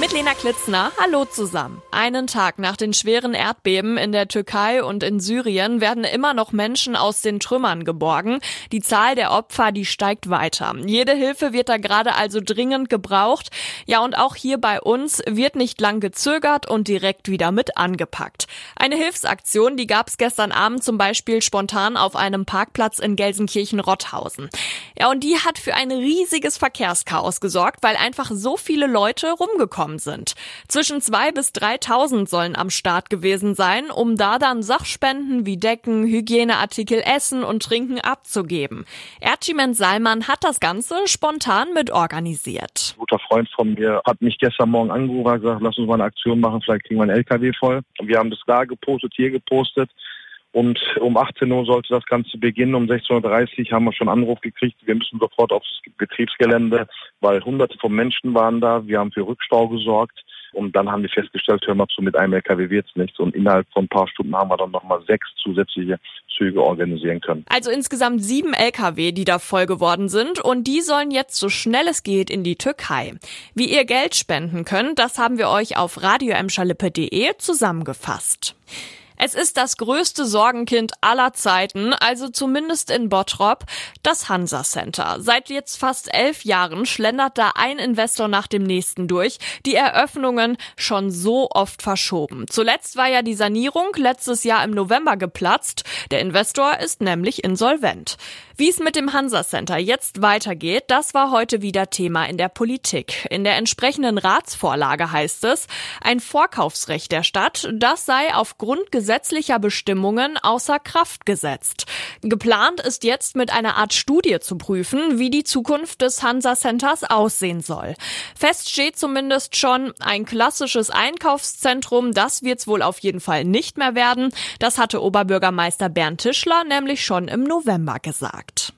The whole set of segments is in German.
Mit Lena Klitzner, hallo zusammen. Einen Tag nach den schweren Erdbeben in der Türkei und in Syrien werden immer noch Menschen aus den Trümmern geborgen. Die Zahl der Opfer, die steigt weiter. Jede Hilfe wird da gerade also dringend gebraucht. Ja, und auch hier bei uns wird nicht lang gezögert und direkt wieder mit angepackt. Eine Hilfsaktion, die gab es gestern Abend zum Beispiel spontan auf einem Parkplatz in Gelsenkirchen-Rotthausen. Ja, und die hat für ein riesiges Verkehrschaos gesorgt, weil einfach so viele Leute rumgekommen gekommen sind. Zwischen zwei bis 3.000 sollen am Start gewesen sein, um da dann Sachspenden wie Decken, Hygieneartikel, Essen und Trinken abzugeben. Erciment Salman hat das Ganze spontan mit organisiert. Ein guter Freund von mir hat mich gestern Morgen angerufen und gesagt, lass uns mal eine Aktion machen, vielleicht kriegen wir einen LKW voll. Und wir haben das da gepostet, hier gepostet. Und um 18 Uhr sollte das Ganze beginnen. Um 16.30 Uhr haben wir schon Anruf gekriegt. Wir müssen sofort aufs Betriebsgelände, weil hunderte von Menschen waren da. Wir haben für Rückstau gesorgt. Und dann haben wir festgestellt, hör mal zu, mit einem LKW wird's nichts. Und innerhalb von ein paar Stunden haben wir dann nochmal sechs zusätzliche Züge organisieren können. Also insgesamt sieben LKW, die da voll geworden sind. Und die sollen jetzt so schnell es geht in die Türkei. Wie ihr Geld spenden könnt, das haben wir euch auf radioemschalippe.de zusammengefasst. Es ist das größte Sorgenkind aller Zeiten, also zumindest in Bottrop, das Hansa Center. Seit jetzt fast elf Jahren schlendert da ein Investor nach dem nächsten durch. Die Eröffnungen schon so oft verschoben. Zuletzt war ja die Sanierung letztes Jahr im November geplatzt. Der Investor ist nämlich insolvent. Wie es mit dem Hansa Center jetzt weitergeht, das war heute wieder Thema in der Politik. In der entsprechenden Ratsvorlage heißt es, ein Vorkaufsrecht der Stadt, das sei aufgrund gesetzlicher Bestimmungen außer Kraft gesetzt. Geplant ist jetzt mit einer Art Studie zu prüfen, wie die Zukunft des Hansa Centers aussehen soll. Fest steht zumindest schon, ein klassisches Einkaufszentrum, das wird's wohl auf jeden Fall nicht mehr werden. Das hatte Oberbürgermeister Bernd Tischler nämlich schon im November gesagt.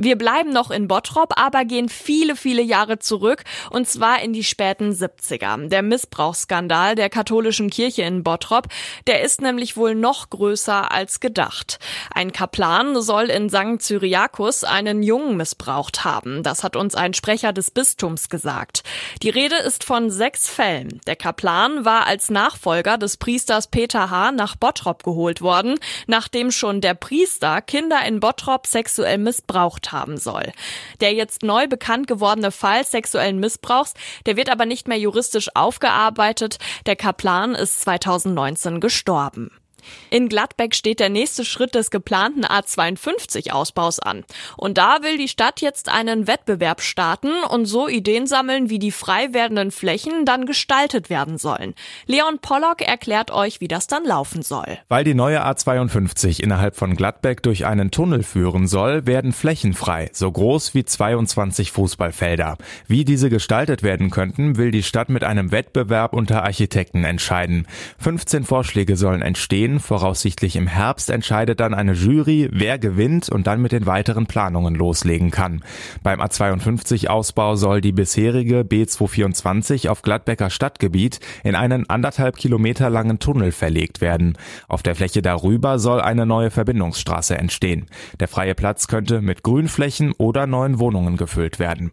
Wir bleiben noch in Bottrop, aber gehen viele, viele Jahre zurück und zwar in die späten 70er. Der Missbrauchsskandal der katholischen Kirche in Bottrop, der ist nämlich wohl noch größer als gedacht. Ein Kaplan soll in St. Cyriakus einen Jungen missbraucht haben. Das hat uns ein Sprecher des Bistums gesagt. Die Rede ist von sechs Fällen. Der Kaplan war als Nachfolger des Priesters Peter H. nach Bottrop geholt worden, nachdem schon der Priester Kinder in Bottrop sexuell missbraucht haben soll. Der jetzt neu bekannt gewordene Fall sexuellen Missbrauchs, der wird aber nicht mehr juristisch aufgearbeitet. Der Kaplan ist 2019 gestorben. In Gladbeck steht der nächste Schritt des geplanten A52-Ausbaus an. Und da will die Stadt jetzt einen Wettbewerb starten und so Ideen sammeln, wie die frei werdenden Flächen dann gestaltet werden sollen. Leon Pollock erklärt euch, wie das dann laufen soll. Weil die neue A52 innerhalb von Gladbeck durch einen Tunnel führen soll, werden Flächen frei, so groß wie 22 Fußballfelder. Wie diese gestaltet werden könnten, will die Stadt mit einem Wettbewerb unter Architekten entscheiden. 15 Vorschläge sollen entstehen, Voraussichtlich im Herbst entscheidet dann eine Jury, wer gewinnt und dann mit den weiteren Planungen loslegen kann. Beim A52-Ausbau soll die bisherige B224 auf Gladbecker Stadtgebiet in einen anderthalb Kilometer langen Tunnel verlegt werden. Auf der Fläche darüber soll eine neue Verbindungsstraße entstehen. Der freie Platz könnte mit Grünflächen oder neuen Wohnungen gefüllt werden.